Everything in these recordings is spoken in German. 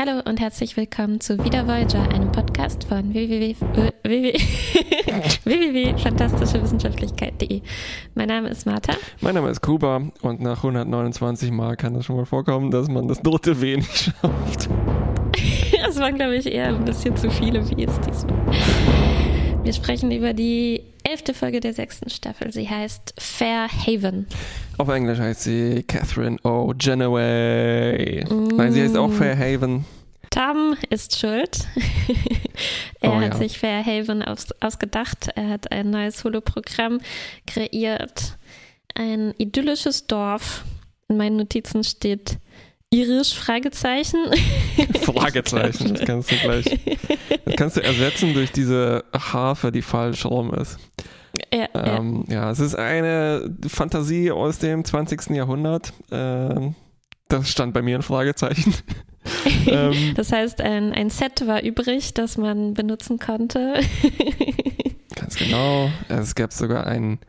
Hallo und herzlich willkommen zu Wieder Voyager, einem Podcast von www.fantastischewissenschaftlichkeit.de. Mein Name ist Martha. Mein Name ist Kuba und nach 129 Mal kann das schon mal vorkommen, dass man das dritte W nicht schafft. Das waren, glaube ich, eher ein bisschen zu viele Ws diesmal. Wir sprechen über die elfte Folge der sechsten Staffel. Sie heißt Fair Haven. Auf Englisch heißt sie Catherine O. Genoway. Mm. Nein, sie heißt auch Fair Haven. Tom ist schuld. er oh, hat ja. sich Fair Haven aus, ausgedacht. Er hat ein neues Holoprogramm kreiert. Ein idyllisches Dorf. In meinen Notizen steht Irisch? Fragezeichen. Fragezeichen, das kannst du gleich. Das kannst du ersetzen durch diese Harfe, die falsch rum ist. Ja, ähm, ja. ja, es ist eine Fantasie aus dem 20. Jahrhundert. Ähm, das stand bei mir ein Fragezeichen. ähm, das heißt, ein, ein Set war übrig, das man benutzen konnte. Ganz genau. Es gab sogar einen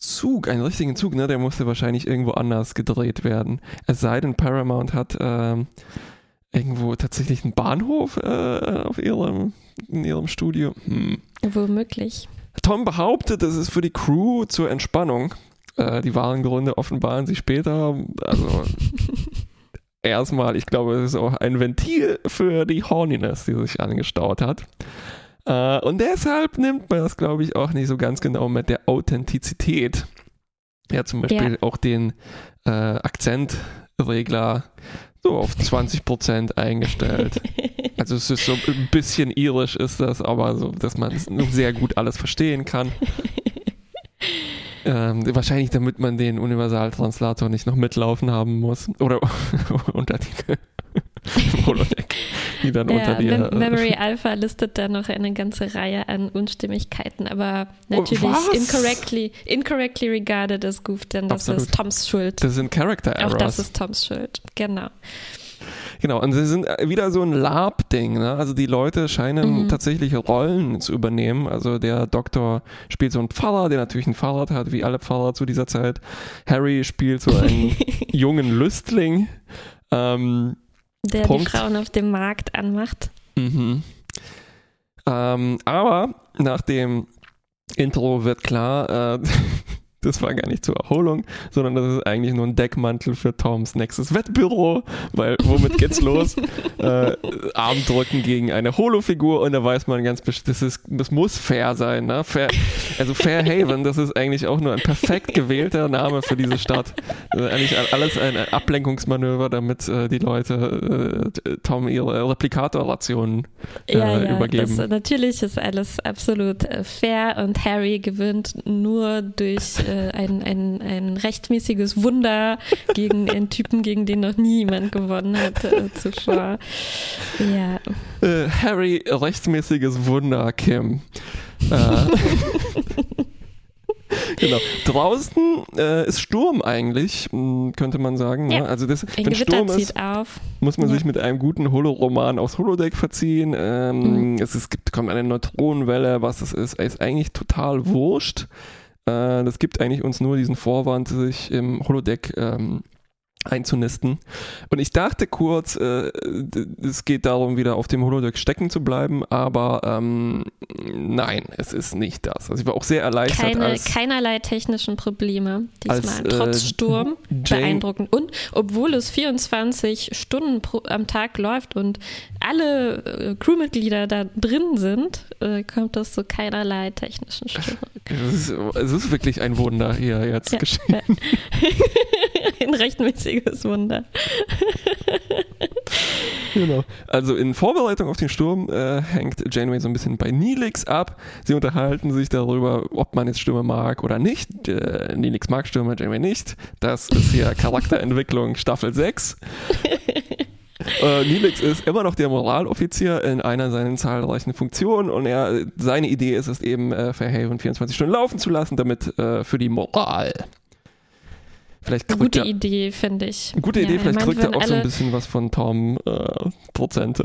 Zug, einen richtigen Zug, ne? Der musste wahrscheinlich irgendwo anders gedreht werden. Es sei denn, Paramount hat ähm, irgendwo tatsächlich einen Bahnhof äh, auf ihrem, in ihrem Studio. Hm. Womöglich. Tom behauptet, es ist für die Crew zur Entspannung. Äh, die wahren Gründe offenbaren sich später. Also erstmal, ich glaube, es ist auch ein Ventil für die Horniness, die sich angestaut hat. Äh, und deshalb nimmt man das, glaube ich, auch nicht so ganz genau mit der Authentizität. Ja, zum Beispiel ja. auch den äh, Akzentregler so auf 20% eingestellt. Also es ist so ein bisschen irisch ist das, aber so, dass man es sehr gut alles verstehen kann. Ähm, wahrscheinlich, damit man den Universaltranslator nicht noch mitlaufen haben muss. Oder Untertitel. Holodeck, die dann ja, unter dir. Mem Memory Alpha listet da noch eine ganze Reihe an Unstimmigkeiten, aber oh, natürlich incorrectly, incorrectly regarded as Goof, denn das Absolut. ist Toms Schuld. Das sind Character Errors. Auch das ist Toms Schuld, genau. Genau, und sie sind wieder so ein Lab-Ding. Ne? Also die Leute scheinen mhm. tatsächlich Rollen zu übernehmen. Also der Doktor spielt so einen Pfarrer, der natürlich ein Fahrrad hat, wie alle Pfarrer zu dieser Zeit. Harry spielt so einen jungen Lüstling. Ähm, der Punkt. die Frauen auf dem Markt anmacht. Mhm. Ähm, aber nach dem Intro wird klar, äh, das war gar nicht zur Erholung, sondern das ist eigentlich nur ein Deckmantel für Toms nächstes Wettbüro, weil womit geht's los? äh, Armdrücken gegen eine Holo-Figur und da weiß man ganz bestimmt, das, ist, das muss fair sein. Ne? Fair, also Fairhaven, das ist eigentlich auch nur ein perfekt gewählter Name für diese Stadt. Das ist eigentlich alles ein Ablenkungsmanöver, damit äh, die Leute äh, Tom ihre Replikator-Rationen äh, ja, ja, übergeben. Das, natürlich ist alles absolut äh, fair und Harry gewinnt nur durch äh, ein, ein, ein rechtmäßiges Wunder gegen einen Typen, gegen den noch nie jemand gewonnen hat äh, zuvor. Ja. Äh, Harry, rechtmäßiges Wunder, Kim. Äh, genau. Draußen äh, ist Sturm eigentlich, hm, könnte man sagen. Ne? Ja. Also das, wenn Gewitter Sturm ist, auf. muss man ja. sich mit einem guten Holoroman aufs Holodeck verziehen. Ähm, mhm. es, ist, gibt, kommt eine Neutronenwelle, was das ist, ist eigentlich total wurscht. Äh, das gibt eigentlich uns nur diesen Vorwand, sich im Holodeck ähm, einzunisten. Und ich dachte kurz, äh, es geht darum, wieder auf dem Holodeck stecken zu bleiben, aber ähm, nein, es ist nicht das. Also ich war auch sehr erleichtert. Keine, als, keinerlei technischen Probleme diesmal, als, äh, trotz Sturm. Jane, beeindruckend. Und obwohl es 24 Stunden pro, am Tag läuft und alle äh, Crewmitglieder da drin sind, äh, kommt das zu keinerlei technischen Störungen. Es ist, es ist wirklich ein Wunder hier jetzt ja, geschehen. Ja. ein rechtmäßiges Wunder. genau. Also in Vorbereitung auf den Sturm äh, hängt Janeway so ein bisschen bei Neelix ab. Sie unterhalten sich darüber, ob man jetzt Stürme mag oder nicht. Äh, Neelix mag Stürme, Janeway nicht. Das ist hier Charakterentwicklung Staffel 6. Äh, Neelix ist immer noch der Moraloffizier in einer seiner zahlreichen Funktionen und er, seine Idee ist es eben, äh, Fairhaven 24 Stunden laufen zu lassen, damit äh, für die Moral Vielleicht gute er, Idee, finde ich. Gute Idee, ja, vielleicht kriegt er auch so ein bisschen was von Tom äh, Prozente.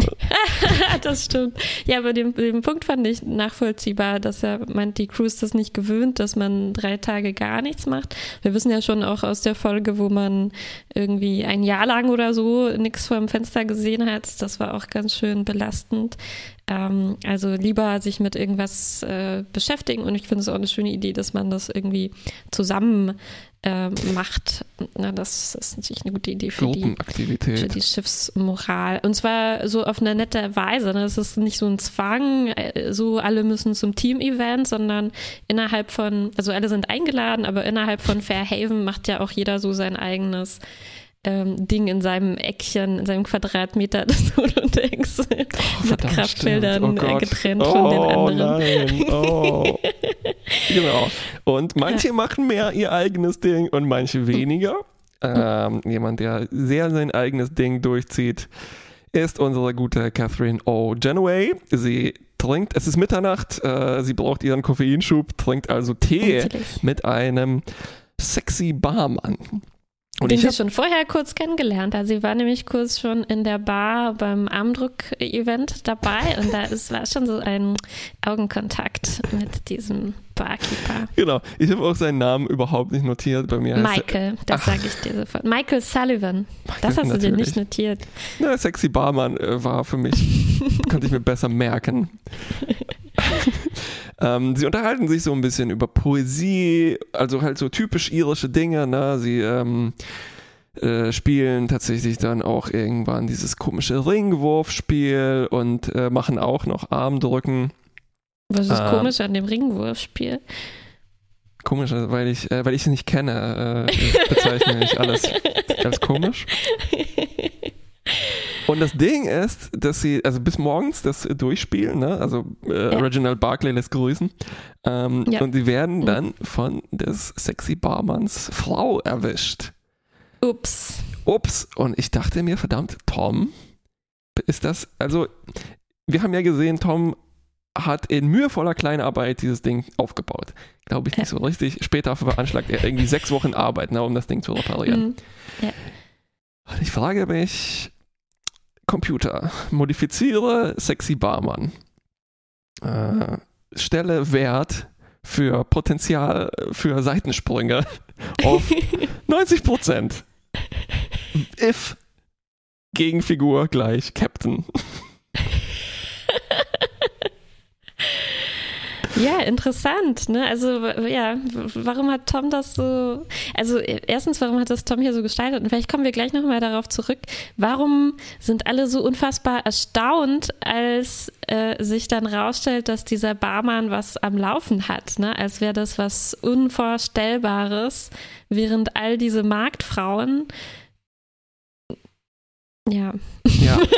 das stimmt. Ja, aber den, den Punkt fand ich nachvollziehbar, dass er meint, die Crew ist das nicht gewöhnt, dass man drei Tage gar nichts macht. Wir wissen ja schon auch aus der Folge, wo man irgendwie ein Jahr lang oder so nichts vor dem Fenster gesehen hat. Das war auch ganz schön belastend. Ähm, also lieber sich mit irgendwas äh, beschäftigen und ich finde es auch eine schöne Idee, dass man das irgendwie zusammen äh, macht. Na, das ist natürlich eine gute Idee für die, für die Schiffsmoral. Und zwar so auf eine nette Weise. Ne? Es ist nicht so ein Zwang, äh, so alle müssen zum Team-Event, sondern innerhalb von, also alle sind eingeladen, aber innerhalb von Fairhaven macht ja auch jeder so sein eigenes ähm, Ding in seinem Eckchen, in seinem Quadratmeter des Holodecks oh, mit Kraftfeldern oh getrennt oh, von den oh, anderen. Nein. Oh. genau. Und manche ja. machen mehr ihr eigenes Ding und manche weniger. Ähm, jemand, der sehr sein eigenes Ding durchzieht, ist unsere gute Catherine O. Genoway. Sie trinkt, es ist Mitternacht, äh, sie braucht ihren Koffeinschub, trinkt also Tee Natürlich. mit einem sexy Barmann. Und den ich sie schon vorher kurz kennengelernt hat. Sie war nämlich kurz schon in der Bar beim Armdruck-Event dabei und da ist, war schon so ein Augenkontakt mit diesem Barkeeper. Genau, ich habe auch seinen Namen überhaupt nicht notiert bei mir. Michael, das sage ich dir sofort. Michael Sullivan, Michael, das hast natürlich. du dir nicht notiert. Na, sexy Barmann äh, war für mich, konnte ich mir besser merken. Ähm, sie unterhalten sich so ein bisschen über Poesie, also halt so typisch irische Dinge. Ne? Sie ähm, äh, spielen tatsächlich dann auch irgendwann dieses komische Ringwurfspiel und äh, machen auch noch Armdrücken. Was ist ähm, komisch an dem Ringwurfspiel? Komisch, also weil ich, äh, weil ich sie nicht kenne, äh, bezeichne ich alles als komisch. Und das Ding ist, dass sie, also bis morgens das durchspielen, ne? also äh, ja. Reginald Barclay lässt grüßen. Ähm, ja. Und sie werden mhm. dann von des sexy Barmanns Frau erwischt. Ups. Ups. Und ich dachte mir, verdammt, Tom, ist das, also wir haben ja gesehen, Tom hat in mühevoller Kleinarbeit dieses Ding aufgebaut. Glaube ich nicht ja. so richtig. Später veranschlagt er irgendwie sechs Wochen Arbeit, ne, um das Ding zu reparieren. Mhm. Ja. Und ich frage mich, Computer, modifiziere sexy Barmann. Äh, stelle Wert für Potenzial für Seitensprünge auf 90% If Gegenfigur gleich Captain. Ja, interessant. Ne? Also ja, warum hat Tom das so? Also erstens, warum hat das Tom hier so gestaltet? Und vielleicht kommen wir gleich nochmal darauf zurück. Warum sind alle so unfassbar erstaunt, als äh, sich dann rausstellt, dass dieser Barmann was am Laufen hat? Ne? Als wäre das was Unvorstellbares, während all diese Marktfrauen ja. Ja.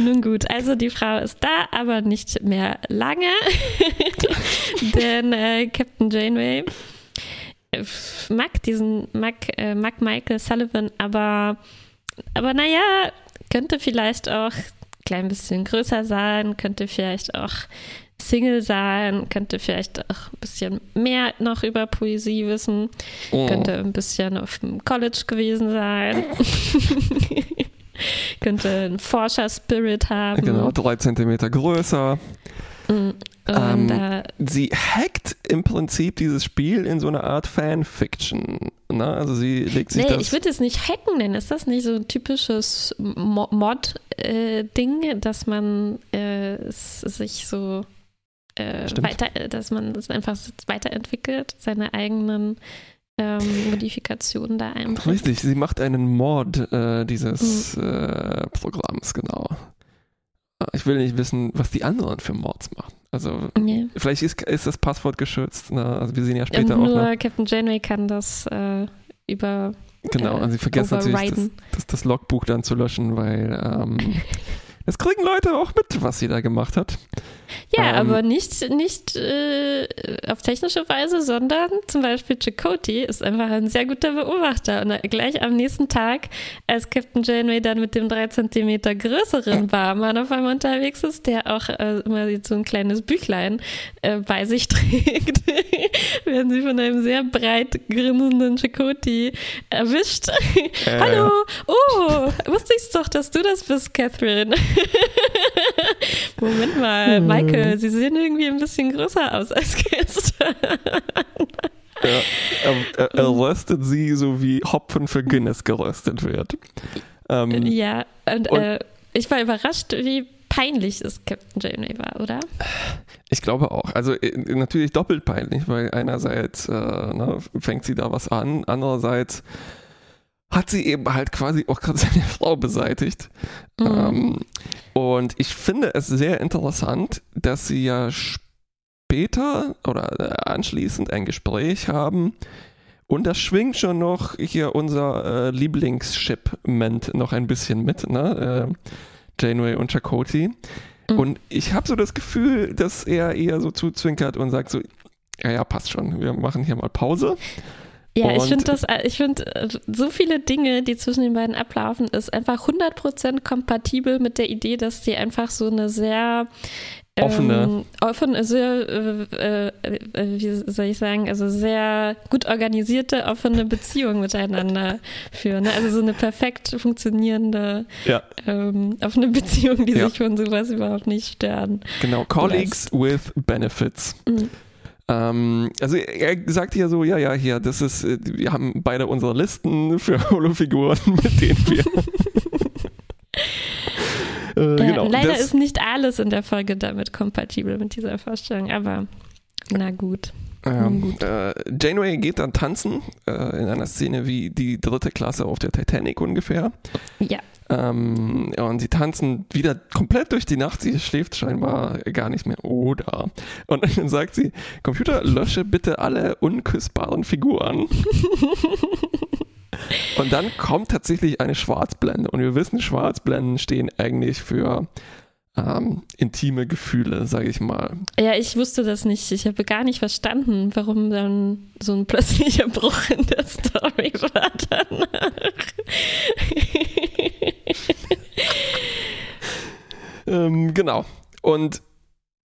Nun gut, also die Frau ist da, aber nicht mehr lange, denn äh, Captain Janeway äh, mag diesen, mag, äh, mag Michael Sullivan, aber, aber naja, könnte vielleicht auch ein klein bisschen größer sein, könnte vielleicht auch Single sein, könnte vielleicht auch ein bisschen mehr noch über Poesie wissen, oh. könnte ein bisschen auf dem College gewesen sein. könnte einen Forscher-Spirit haben. Genau, drei Zentimeter größer. Mm, ähm, äh, sie hackt im Prinzip dieses Spiel in so eine Art Fanfiction. Ne? Also sie legt sich nee, das. Ich würde es nicht hacken nennen. Ist das nicht so ein typisches Mod-Ding, äh, dass man äh, sich so äh, weiter, dass man einfach weiterentwickelt, seine eigenen ähm, Modifikationen da einbringt. Richtig, sie macht einen Mod äh, dieses mhm. äh, Programms, genau. Ich will nicht wissen, was die anderen für Mods machen. Also nee. vielleicht ist, ist das Passwort geschützt. Ne? Also wir sehen ja später ähm, auch. Nur Captain Janeway kann das äh, über Genau, also sie vergessen natürlich das, das, das, Logbuch dann zu löschen, weil ähm, es kriegen Leute auch mit, was sie da gemacht hat. Ja, ähm, aber nicht, nicht äh, auf technische Weise, sondern zum Beispiel Chakotay ist einfach ein sehr guter Beobachter. Und gleich am nächsten Tag, als Captain Janeway dann mit dem drei Zentimeter größeren Barmann auf einmal unterwegs ist, der auch äh, immer so ein kleines Büchlein äh, bei sich trägt, werden sie von einem sehr breit grinsenden Chakotay erwischt. Äh. Hallo, oh, wusste ich doch, dass du das bist, Catherine. Moment mal, Michael Danke, Sie sehen irgendwie ein bisschen größer aus als gestern. Ja, er, er röstet sie so wie Hopfen für Guinness geröstet wird. Ähm, ja, und, und äh, ich war überrascht, wie peinlich es Captain Janeway war, oder? Ich glaube auch. Also äh, natürlich doppelt peinlich, weil einerseits äh, ne, fängt sie da was an, andererseits hat sie eben halt quasi auch gerade seine Frau beseitigt. Mhm. Ähm, und ich finde es sehr interessant, dass sie ja später oder äh, anschließend ein Gespräch haben. Und das schwingt schon noch hier unser äh, Lieblingsshipment noch ein bisschen mit, ne? Äh, Janeway und Chakoti. Mhm. Und ich habe so das Gefühl, dass er eher so zuzwinkert und sagt so, ja, ja, passt schon, wir machen hier mal Pause. Ja, ich finde das, äh, ich finde äh, so viele Dinge, die zwischen den beiden ablaufen, ist einfach 100% kompatibel mit der Idee, dass die einfach so eine sehr offene, ähm, offene sehr, äh, äh, wie soll ich sagen, also sehr gut organisierte, offene Beziehung miteinander führen. Ne? Also so eine perfekt funktionierende, ja. ähm, offene Beziehung, die ja. sich von sowas überhaupt nicht stören. Genau, Colleagues lässt. with Benefits. Mhm. Ähm, also er sagt ja so, ja, ja, hier, das ist, äh, wir haben beide unsere Listen für Holofiguren, mit denen wir. äh, ja, genau, leider das, ist nicht alles in der Folge damit kompatibel mit dieser Vorstellung, aber na gut. Ähm, äh, Janeway geht dann tanzen äh, in einer Szene wie die dritte Klasse auf der Titanic ungefähr. Ja. Ähm, und sie tanzen wieder komplett durch die Nacht. Sie schläft scheinbar gar nicht mehr. Oder? Und dann sagt sie: Computer, lösche bitte alle unküssbaren Figuren. und dann kommt tatsächlich eine Schwarzblende. Und wir wissen, Schwarzblenden stehen eigentlich für ähm, intime Gefühle, sage ich mal. Ja, ich wusste das nicht. Ich habe gar nicht verstanden, warum dann so ein plötzlicher Bruch in der Story war danach. ähm, genau. Und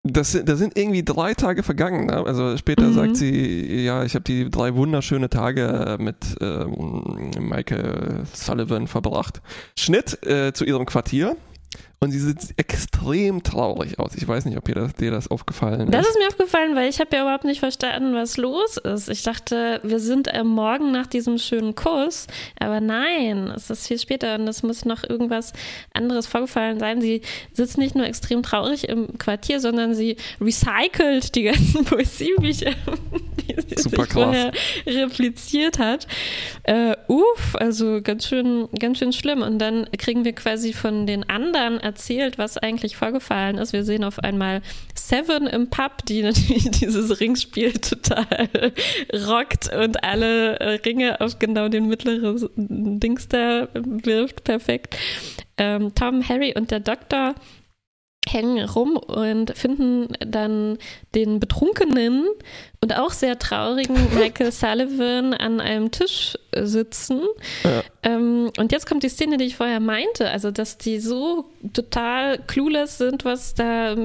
das, das sind irgendwie drei Tage vergangen. Ne? Also später mhm. sagt sie, ja, ich habe die drei wunderschöne Tage mit ähm, Michael Sullivan verbracht. Schnitt äh, zu ihrem Quartier. Und sie sieht extrem traurig aus. Ich weiß nicht, ob dir das, dir das aufgefallen ist. Das ist mir aufgefallen, weil ich habe ja überhaupt nicht verstanden, was los ist. Ich dachte, wir sind am Morgen nach diesem schönen Kuss. Aber nein, es ist viel später und es muss noch irgendwas anderes vorgefallen sein. Sie sitzt nicht nur extrem traurig im Quartier, sondern sie recycelt die ganzen Poesiebücher, die sie Super sich vorher repliziert hat. Äh, uff, also ganz schön, ganz schön schlimm. Und dann kriegen wir quasi von den anderen erzählt, was eigentlich vorgefallen ist. Wir sehen auf einmal Seven im Pub, die natürlich dieses Ringspiel total rockt und alle äh, Ringe auf genau den mittleren Dings da wirft. Perfekt. Ähm, Tom, Harry und der Doktor hängen rum und finden dann den betrunkenen und auch sehr traurigen Michael Sullivan an einem Tisch sitzen. Ja. Ähm, und jetzt kommt die Szene, die ich vorher meinte, also dass die so total clueless sind, was da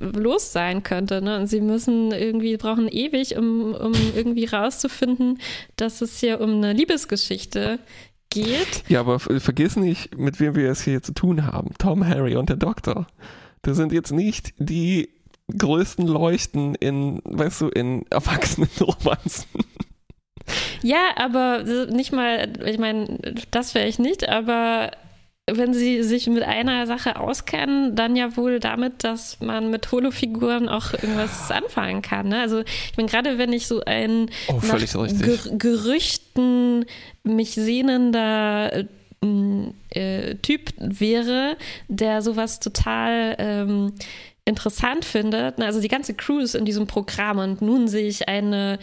los sein könnte. Ne? Und sie müssen irgendwie, brauchen ewig, um, um irgendwie rauszufinden, dass es hier um eine Liebesgeschichte geht. Ja, aber vergiss nicht, mit wem wir es hier zu tun haben. Tom, Harry und der Doktor. Das sind jetzt nicht die größten Leuchten in, weißt du, in Erwachsenenromanzen. Ja, aber nicht mal, ich meine, das wäre ich nicht, aber wenn sie sich mit einer Sache auskennen, dann ja wohl damit, dass man mit Holofiguren auch irgendwas anfangen kann. Ne? Also ich meine, gerade wenn ich so ein oh, Gerüchten mich sehnender äh, Typ wäre, der sowas total ähm, interessant findet. Also die ganze Crew ist in diesem Programm und nun sehe ich eine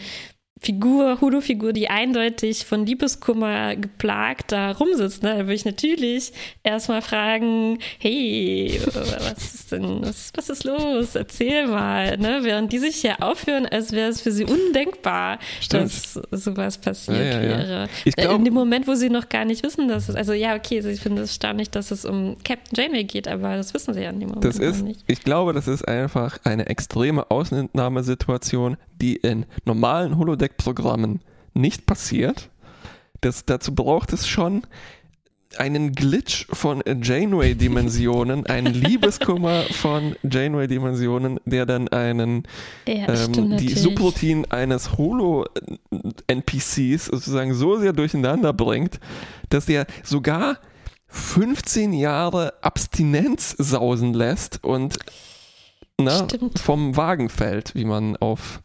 Figur, Holo-Figur, die eindeutig von Liebeskummer geplagt da rumsitzt, ne, da würde ich natürlich erstmal fragen, hey, was ist denn, was, was ist los? Erzähl mal, ne? Während die sich hier aufhören, als wäre es für sie undenkbar, Stimmt. dass sowas passiert ja, ja, wäre. Ich glaub, In dem Moment, wo sie noch gar nicht wissen, dass es, also ja, okay, ich finde es erstaunlich, dass es um Captain Janeway geht, aber das wissen sie ja in dem Moment das ist, nicht. Ich glaube, das ist einfach eine extreme Ausnahmesituation, die in normalen Holodeck-Programmen nicht passiert. Das, dazu braucht es schon einen Glitch von Janeway-Dimensionen, einen Liebeskummer von Janeway-Dimensionen, der dann einen ja, ähm, die Subroutine eines Holo-NPCs sozusagen so sehr durcheinander bringt, dass der sogar 15 Jahre Abstinenz sausen lässt und na, vom Wagen fällt, wie man auf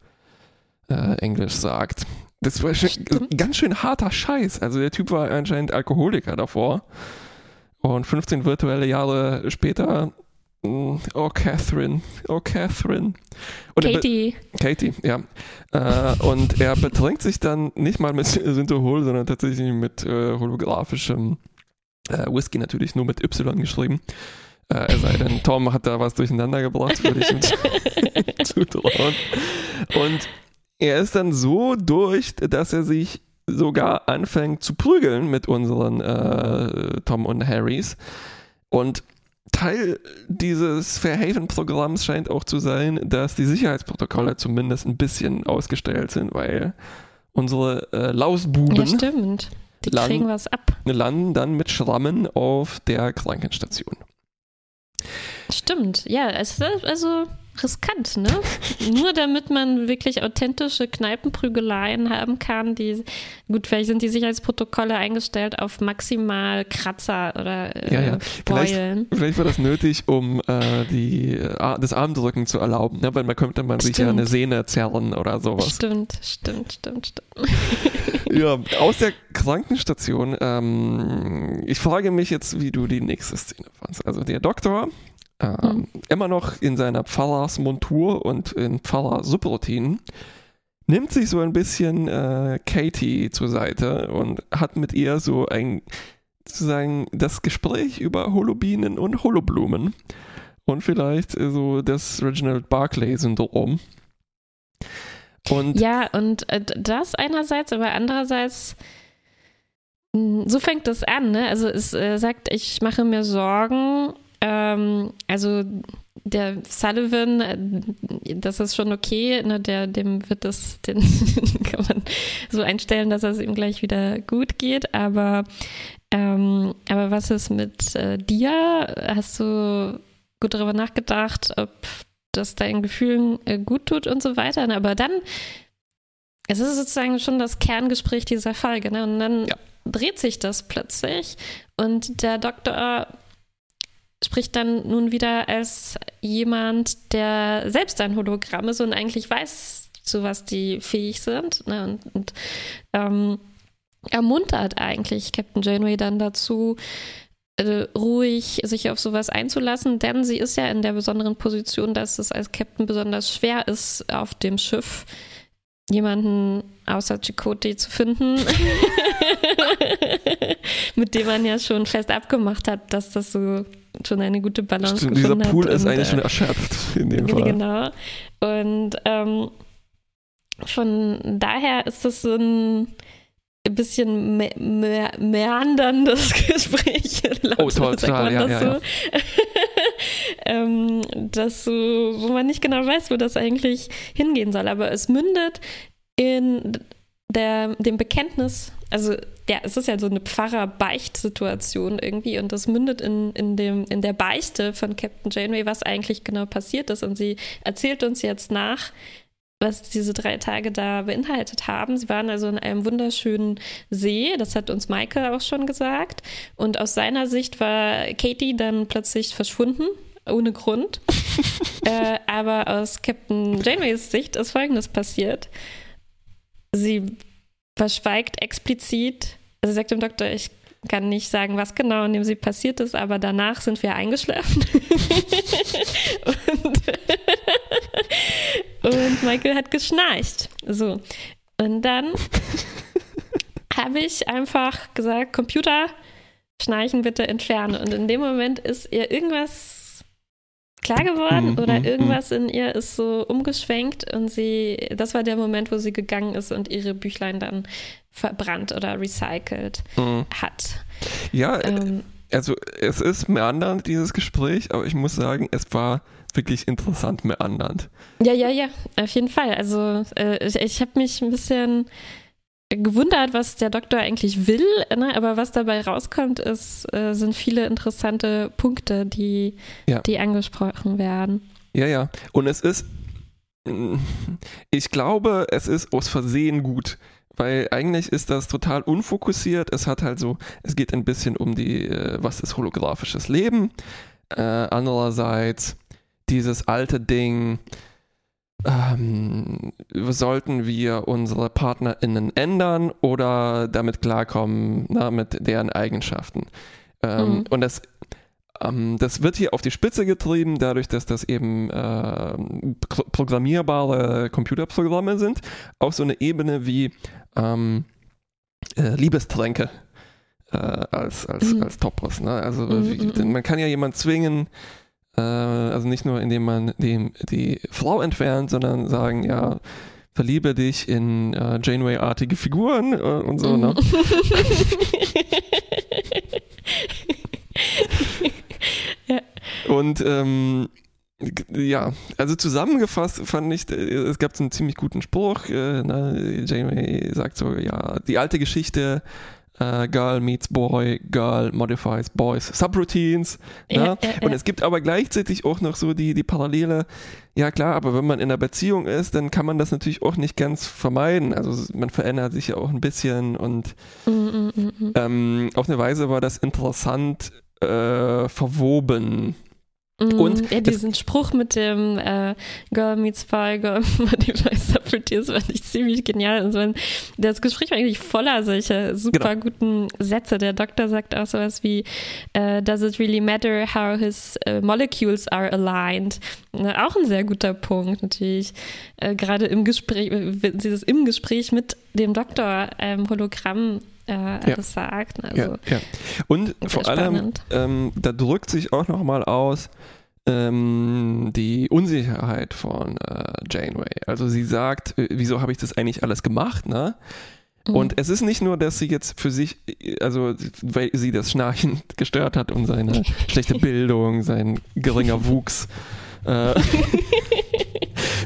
äh, Englisch sagt. Das war schon ganz schön harter Scheiß. Also der Typ war anscheinend Alkoholiker davor. Und 15 virtuelle Jahre später, mm, oh Catherine, oh Catherine. Und Katie. Katie, ja. Äh, und er betrinkt sich dann nicht mal mit Synthehol, sondern tatsächlich mit äh, holographischem äh, Whisky natürlich nur mit Y geschrieben. Äh, es sei denn, Tom hat da was durcheinander gebracht, würde ich ihm zutrauen. Und er ist dann so durch, dass er sich sogar anfängt zu prügeln mit unseren äh, Tom und Harrys. Und Teil dieses Fairhaven-Programms scheint auch zu sein, dass die Sicherheitsprotokolle zumindest ein bisschen ausgestellt sind, weil unsere äh, Lausbuben. Ja, stimmt. Die landen, kriegen was ab. Landen dann mit Schrammen auf der Krankenstation. Stimmt, ja, also, also riskant, ne? Nur damit man wirklich authentische Kneipenprügeleien haben kann, die, gut, vielleicht sind die Sicherheitsprotokolle eingestellt auf maximal Kratzer oder äh, ja, ja. Beulen. Vielleicht, vielleicht, war das nötig, um äh, die, äh, das Armdrücken zu erlauben, ne? weil man könnte man sich ja eine Sehne zerren oder sowas. Stimmt, stimmt, stimmt, stimmt. ja, aus der Krankenstation, ähm, ich frage mich jetzt, wie du die nächste Szene fandst. Also der Doktor ähm, mhm. Immer noch in seiner Pfarrersmontur und in Pfarrer-Subroutinen nimmt sich so ein bisschen äh, Katie zur Seite und hat mit ihr so ein sozusagen das Gespräch über Holobinen und Holoblumen und vielleicht so das Reginald Barclay-Syndrom. Und ja, und äh, das einerseits, aber andererseits, hm, so fängt das an, ne? Also es äh, sagt, ich mache mir Sorgen ähm, also der Sullivan, äh, das ist schon okay, ne, der, dem wird das, den kann man so einstellen, dass es ihm gleich wieder gut geht, aber, ähm, aber was ist mit äh, dir? Hast du gut darüber nachgedacht, ob das deinen Gefühlen äh, gut tut und so weiter? Ne, aber dann, es ist sozusagen schon das Kerngespräch dieser Folge, ne? und dann ja. dreht sich das plötzlich und der Doktor spricht dann nun wieder als jemand, der selbst ein Hologramm ist und eigentlich weiß, zu was die fähig sind. Ne? Und, und ähm, ermuntert eigentlich Captain Janeway dann dazu, äh, ruhig sich auf sowas einzulassen, denn sie ist ja in der besonderen Position, dass es als Captain besonders schwer ist, auf dem Schiff jemanden außer Chakotay zu finden, mit dem man ja schon fest abgemacht hat, dass das so schon eine gute Balance Stimmt, gefunden Dieser Pool hat ist und, eigentlich äh, schon erschöpft in dem Fall. Genau. Und ähm, von daher ist das so ein bisschen me me meanderndes Gespräch. oh, total, ja, ja, so. ähm, das so, wo man nicht genau weiß, wo das eigentlich hingehen soll. Aber es mündet in der, dem Bekenntnis, also ja, es ist ja so eine Pfarrer-Beicht-Situation irgendwie und das mündet in, in, dem, in der Beichte von Captain Janeway, was eigentlich genau passiert ist. Und sie erzählt uns jetzt nach, was diese drei Tage da beinhaltet haben. Sie waren also in einem wunderschönen See, das hat uns Michael auch schon gesagt. Und aus seiner Sicht war Katie dann plötzlich verschwunden, ohne Grund. äh, aber aus Captain Janeways Sicht ist Folgendes passiert. Sie verschweigt explizit, also sagt dem Doktor, ich kann nicht sagen, was genau in dem sie passiert ist, aber danach sind wir eingeschlafen. und, und, Michael hat geschnarcht. So. Und dann habe ich einfach gesagt, Computer, Schnarchen bitte entfernen. Und in dem Moment ist ihr irgendwas klar geworden mm, oder mm, irgendwas mm. in ihr ist so umgeschwenkt und sie, das war der Moment, wo sie gegangen ist und ihre Büchlein dann verbrannt oder recycelt mhm. hat. Ja, ähm, also es ist meandernd, dieses Gespräch, aber ich muss sagen, es war wirklich interessant meandernd. Ja, ja, ja, auf jeden Fall. Also äh, ich, ich habe mich ein bisschen gewundert, was der Doktor eigentlich will, ne? aber was dabei rauskommt, ist, äh, sind viele interessante Punkte, die, ja. die angesprochen werden. Ja, ja. Und es ist, ich glaube, es ist aus Versehen gut weil eigentlich ist das total unfokussiert. Es hat halt so, es geht ein bisschen um die, äh, was ist holographisches Leben. Äh, andererseits dieses alte Ding, ähm, sollten wir unsere PartnerInnen ändern oder damit klarkommen, na, mit deren Eigenschaften. Ähm, mhm. Und das, das wird hier auf die Spitze getrieben, dadurch, dass das eben äh, programmierbare Computerprogramme sind, auf so eine Ebene wie ähm, äh, Liebestränke äh, als, als, mhm. als Topos. Ne? Also mhm, wie, mhm, man kann ja jemanden zwingen, äh, also nicht nur indem man dem, die Frau entfernt, sondern sagen, ja, verliebe dich in äh, Janeway-artige Figuren äh, und so. Ne? Mhm. ja. Und ähm, ja, also zusammengefasst fand ich, es gab so einen ziemlich guten Spruch. Äh, ne, Janeway sagt so, ja, die alte Geschichte, äh, Girl meets Boy, Girl modifies Boys Subroutines. Ne? Ja. Und es gibt aber gleichzeitig auch noch so die, die Parallele, ja klar, aber wenn man in einer Beziehung ist, dann kann man das natürlich auch nicht ganz vermeiden. Also man verändert sich ja auch ein bisschen und mm, mm, mm, mm. ähm, auf eine Weise war das interessant äh, verwoben. Und ja, diesen Spruch mit dem äh, Girl meets Boy, Girl modifies Subroutines fand ich ziemlich genial. Also, das Gespräch war eigentlich voller solcher super genau. guten Sätze. Der Doktor sagt auch sowas wie uh, Does it really matter how his uh, molecules are aligned? Na, auch ein sehr guter Punkt natürlich. Äh, Gerade im Gespräch, wenn sie das im Gespräch mit dem Doktor ähm, Hologramm äh, ja. sagt. Also, ja, ja. Und vor allem, ähm, da drückt sich auch nochmal aus ähm, die Unsicherheit von äh, Janeway. Also sie sagt, äh, wieso habe ich das eigentlich alles gemacht, ne? Mhm. Und es ist nicht nur, dass sie jetzt für sich, also weil sie das Schnarchen gestört hat und seine schlechte Bildung, sein geringer Wuchs, äh,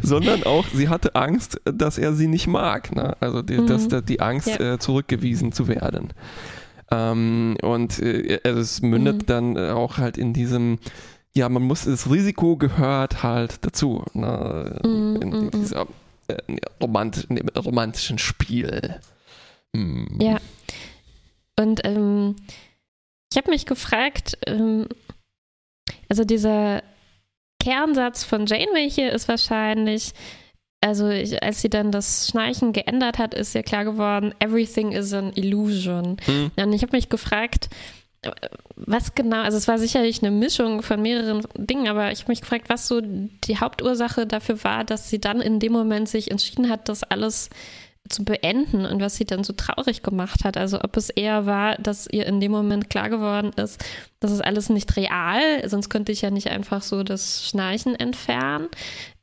sondern auch, sie hatte Angst, dass er sie nicht mag. Ne? Also die, mhm. dass, dass die Angst, ja. äh, zurückgewiesen zu werden. Ähm, und äh, also es mündet mhm. dann auch halt in diesem, ja, man muss, das Risiko gehört halt dazu. Ne? In, in, in dieser äh, romant, in romantischen Spiel. Ja. Und ähm, ich habe mich gefragt, ähm, also dieser Kernsatz von Janeway hier ist wahrscheinlich, also ich, als sie dann das Schnarchen geändert hat, ist ja klar geworden, everything is an illusion. Mhm. Und ich habe mich gefragt, was genau, also es war sicherlich eine Mischung von mehreren Dingen, aber ich habe mich gefragt, was so die Hauptursache dafür war, dass sie dann in dem Moment sich entschieden hat, das alles zu beenden und was sie dann so traurig gemacht hat. Also ob es eher war, dass ihr in dem Moment klar geworden ist, das ist alles nicht real, sonst könnte ich ja nicht einfach so das Schnarchen entfernen.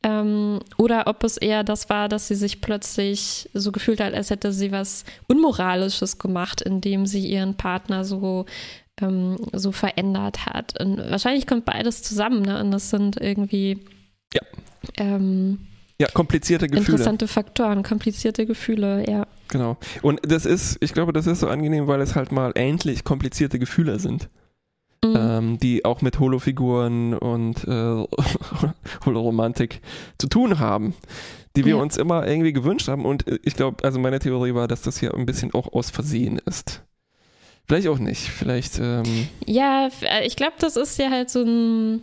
Ähm, oder ob es eher das war, dass sie sich plötzlich so gefühlt hat, als hätte sie was Unmoralisches gemacht, indem sie ihren Partner so ähm, so verändert hat. Und wahrscheinlich kommt beides zusammen, ne? Und das sind irgendwie ja. Ähm, ja, komplizierte Gefühle. Interessante Faktoren, komplizierte Gefühle, ja. Genau. Und das ist, ich glaube, das ist so angenehm, weil es halt mal endlich komplizierte Gefühle sind. Mhm. Ähm, die auch mit Holofiguren und äh, Holoromantik zu tun haben, die wir ja. uns immer irgendwie gewünscht haben. Und ich glaube, also meine Theorie war, dass das hier ein bisschen auch aus Versehen ist. Vielleicht auch nicht. Vielleicht. Ähm ja, ich glaube, das ist ja halt so ein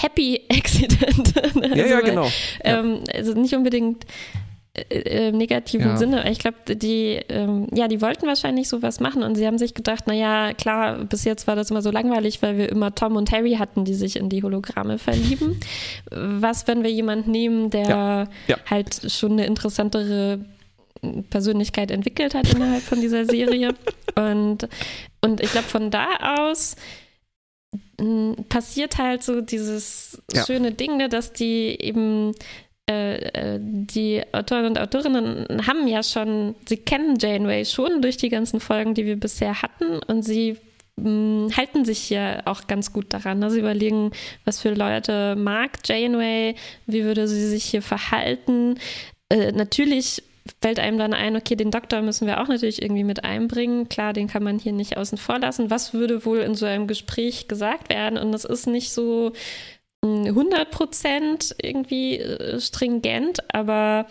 Happy Accident. also, ja, ja, genau. Ähm, also nicht unbedingt äh, im negativen ja. Sinne. Ich glaube, die, ähm, ja, die wollten wahrscheinlich sowas machen und sie haben sich gedacht, naja, klar, bis jetzt war das immer so langweilig, weil wir immer Tom und Harry hatten, die sich in die Hologramme verlieben. Was, wenn wir jemanden nehmen, der ja. Ja. halt schon eine interessantere Persönlichkeit entwickelt hat innerhalb von dieser Serie. Und, und ich glaube, von da aus passiert halt so dieses ja. schöne Ding, ne, dass die eben äh, äh, die Autoren und Autorinnen haben ja schon, sie kennen Janeway schon durch die ganzen Folgen, die wir bisher hatten und sie mh, halten sich hier auch ganz gut daran. Ne? Sie überlegen, was für Leute mag Janeway, wie würde sie sich hier verhalten. Äh, natürlich fällt einem dann ein, okay, den Doktor müssen wir auch natürlich irgendwie mit einbringen. Klar, den kann man hier nicht außen vor lassen. Was würde wohl in so einem Gespräch gesagt werden? Und das ist nicht so 100% irgendwie äh, stringent, aber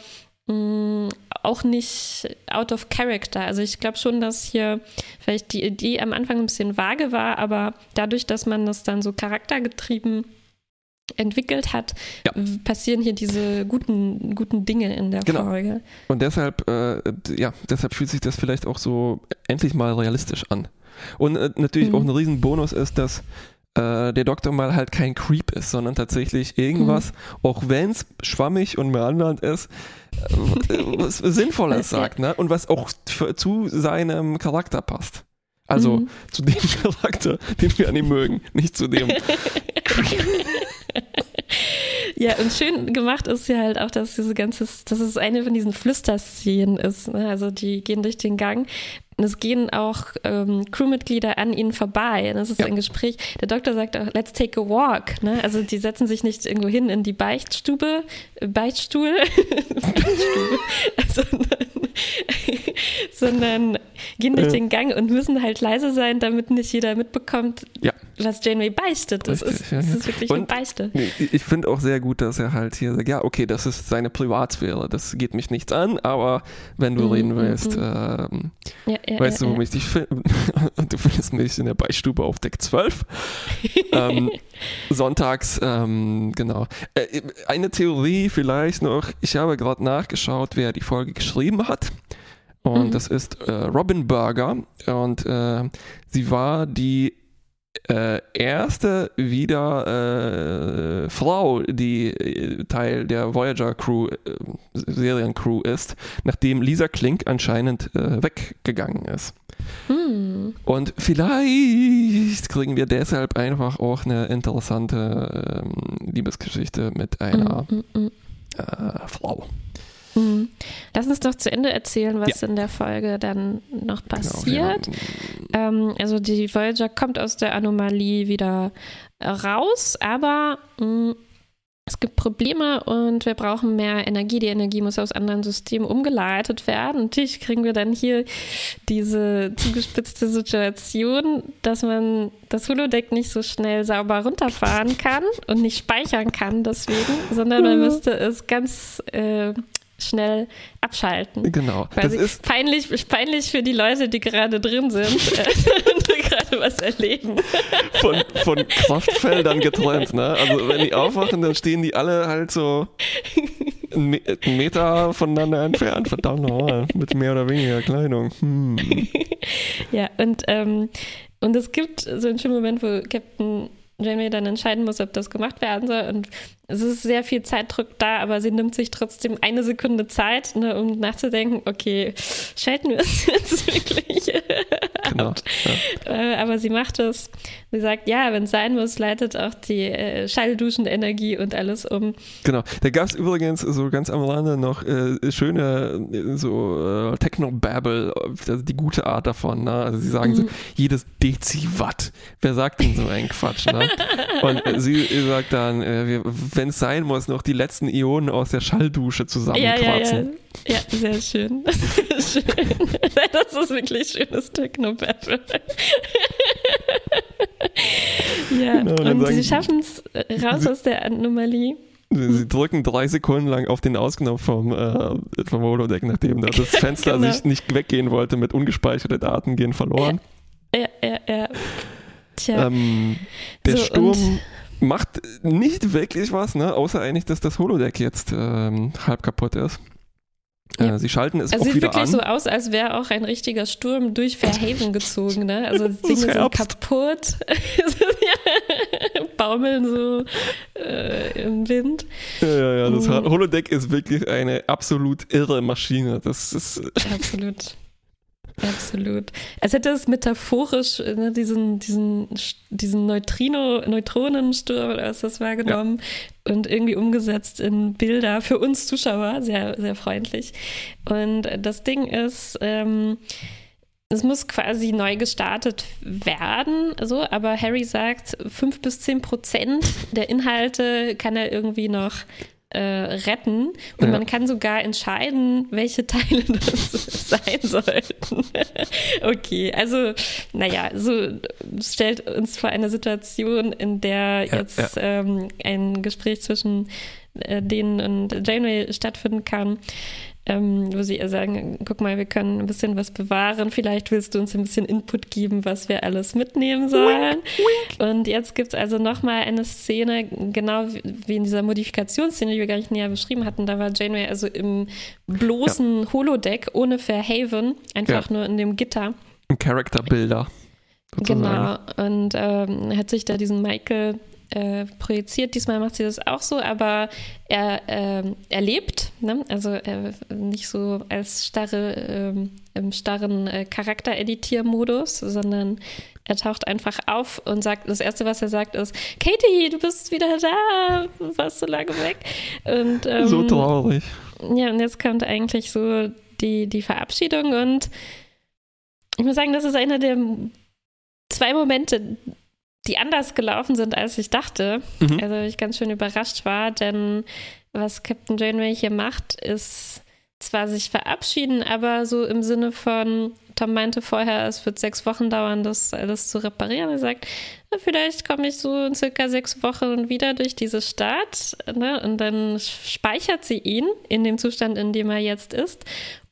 mh, mm, auch nicht out of character. Also ich glaube schon, dass hier vielleicht die Idee am Anfang ein bisschen vage war, aber dadurch, dass man das dann so charaktergetrieben entwickelt hat, ja. passieren hier diese guten, guten Dinge in der genau. Folge. Und deshalb, äh, ja, deshalb fühlt sich das vielleicht auch so endlich mal realistisch an. Und äh, natürlich mhm. auch ein Riesenbonus ist, dass äh, der Doktor mal halt kein Creep ist, sondern tatsächlich irgendwas, mhm. auch wenn es schwammig und meandernd ist, äh, was Sinnvolles sagt, ne? Und was auch zu seinem Charakter passt. Also mhm. zu dem Charakter, den wir an ihm mögen, nicht zu dem. ja, und schön gemacht ist ja halt auch, dass diese ganze, dass es eine von diesen Flüsterszenen ist. Ne? Also die gehen durch den Gang und es gehen auch ähm, Crewmitglieder an ihnen vorbei. Das ist ja. ein Gespräch. Der Doktor sagt auch, let's take a walk. Ne? Also die setzen sich nicht irgendwo hin in die Beichtstube, äh, Beichtstuhl, sondern, sondern gehen durch den Gang und müssen halt leise sein, damit nicht jeder mitbekommt, ja. was Janeway beichtet. Das, Richtig, ist, das ist wirklich und, eine Beichte. Ich finde auch sehr gut, dass er halt hier sagt, ja, okay, das ist seine Privatsphäre, das geht mich nichts an, aber wenn du mhm, reden willst, mhm. ähm, ja, ja, weißt du, wo mich dich finde? du findest mich in der Beistube auf Deck 12. ähm, sonntags, ähm, genau. Äh, eine Theorie vielleicht noch, ich habe gerade nachgeschaut, wer die Folge geschrieben hat. Und mhm. das ist äh, Robin Berger. Und äh, sie war die äh, erste wieder äh, Frau, die äh, Teil der Voyager Crew, äh, Seriencrew ist, nachdem Lisa Klink anscheinend äh, weggegangen ist. Hm. Und vielleicht kriegen wir deshalb einfach auch eine interessante ähm, Liebesgeschichte mit einer mm, mm, mm. Äh, Frau. Mhm. Lass uns doch zu Ende erzählen, was ja. in der Folge dann noch genau, passiert. Genau, ähm, also die Voyager kommt aus der Anomalie wieder raus, aber mh, mm, es gibt Probleme und wir brauchen mehr Energie. Die Energie muss aus anderen Systemen umgeleitet werden. Natürlich kriegen wir dann hier diese zugespitzte Situation, dass man das Holodeck nicht so schnell sauber runterfahren kann und nicht speichern kann deswegen, sondern man müsste es ganz äh, schnell abschalten. Genau. das ist peinlich, peinlich für die Leute, die gerade drin sind und gerade was erleben. Von, von Kraftfeldern geträumt, ne? Also wenn die aufwachen, dann stehen die alle halt so einen Meter voneinander entfernt, verdammt nochmal, mit mehr oder weniger Kleidung. Hm. Ja, und, ähm, und es gibt so einen schönen Moment, wo Captain Janeway dann entscheiden muss, ob das gemacht werden soll. Und es ist sehr viel Zeitdruck da, aber sie nimmt sich trotzdem eine Sekunde Zeit, ne, um nachzudenken, okay, schalten wir es jetzt wirklich? Genau. Ja. Äh, aber sie macht es. Sie sagt, ja, wenn es sein muss, leitet auch die äh, Schallduschenenergie und alles um. Genau. Da gab es übrigens so ganz am Rande noch äh, schöne äh, so äh, Techno-Babble, also die gute Art davon. Ne? Also sie sagen mhm. so, jedes Deziwatt. Wer sagt denn so einen Quatsch? Ne? und sie sagt dann, wenn es sein muss, noch die letzten Ionen aus der Schalldusche zusammenquarzen. Ja, ja, ja. ja, sehr schön. Das ist, schön. das ist wirklich schönes Techno-Battle. ja, genau, und, sie schaffen es raus sie, aus der Anomalie. Sie drücken drei Sekunden lang auf den Ausknopf vom, äh, vom Holodeck, nachdem das Fenster genau. sich nicht weggehen wollte mit ungespeicherte Daten gehen verloren. Ja, ja, ja. Tja. Ähm, der so, Sturm macht nicht wirklich was, ne? außer eigentlich, dass das Holodeck jetzt ähm, halb kaputt ist. Äh, ja. Sie schalten es also auch wieder an. sieht wirklich so aus, als wäre auch ein richtiger Sturm durch Fairhaven gezogen. Ne? Also Dinge sind kaputt, baumeln so äh, im Wind. Ja, ja, ja. Das mhm. Holodeck ist wirklich eine absolut irre Maschine. Das ist. Absolut. Absolut. Als hätte es metaphorisch ne, diesen, diesen, diesen Neutrino, Neutronensturm oder was das wahrgenommen ja. und irgendwie umgesetzt in Bilder für uns Zuschauer. Sehr, sehr freundlich. Und das Ding ist, ähm, es muss quasi neu gestartet werden, so, aber Harry sagt, fünf bis zehn Prozent der Inhalte kann er irgendwie noch äh, retten und ja. man kann sogar entscheiden, welche Teile das sein sollten. okay, also naja, so stellt uns vor eine Situation, in der ja, jetzt ja. Ähm, ein Gespräch zwischen äh, denen und Janeway stattfinden kann ähm, wo sie ihr sagen, guck mal, wir können ein bisschen was bewahren, vielleicht willst du uns ein bisschen Input geben, was wir alles mitnehmen sollen. Wink, wink. Und jetzt gibt es also nochmal eine Szene, genau wie in dieser Modifikationsszene, die wir gar nicht näher beschrieben hatten, da war Janeway also im bloßen ja. Holodeck ohne Fairhaven, einfach ja. nur in dem Gitter. Charakterbilder. Genau, und ähm, hat sich da diesen Michael äh, projiziert. Diesmal macht sie das auch so, aber er, äh, er lebt, ne? also äh, nicht so als starre, ähm, im starren äh, Charaktereditiermodus, sondern er taucht einfach auf und sagt, das Erste, was er sagt, ist, Katie, du bist wieder da, warst so lange weg. Und, ähm, so traurig. Ja, und jetzt kommt eigentlich so die, die Verabschiedung und ich muss sagen, das ist einer der zwei Momente, die anders gelaufen sind, als ich dachte. Mhm. Also ich ganz schön überrascht war, denn was Captain Janeway hier macht, ist zwar sich verabschieden, aber so im Sinne von, Tom meinte vorher, es wird sechs Wochen dauern, das alles zu reparieren. Er sagt, vielleicht komme ich so in circa sechs Wochen wieder durch diese Stadt. Ne? Und dann speichert sie ihn in dem Zustand, in dem er jetzt ist.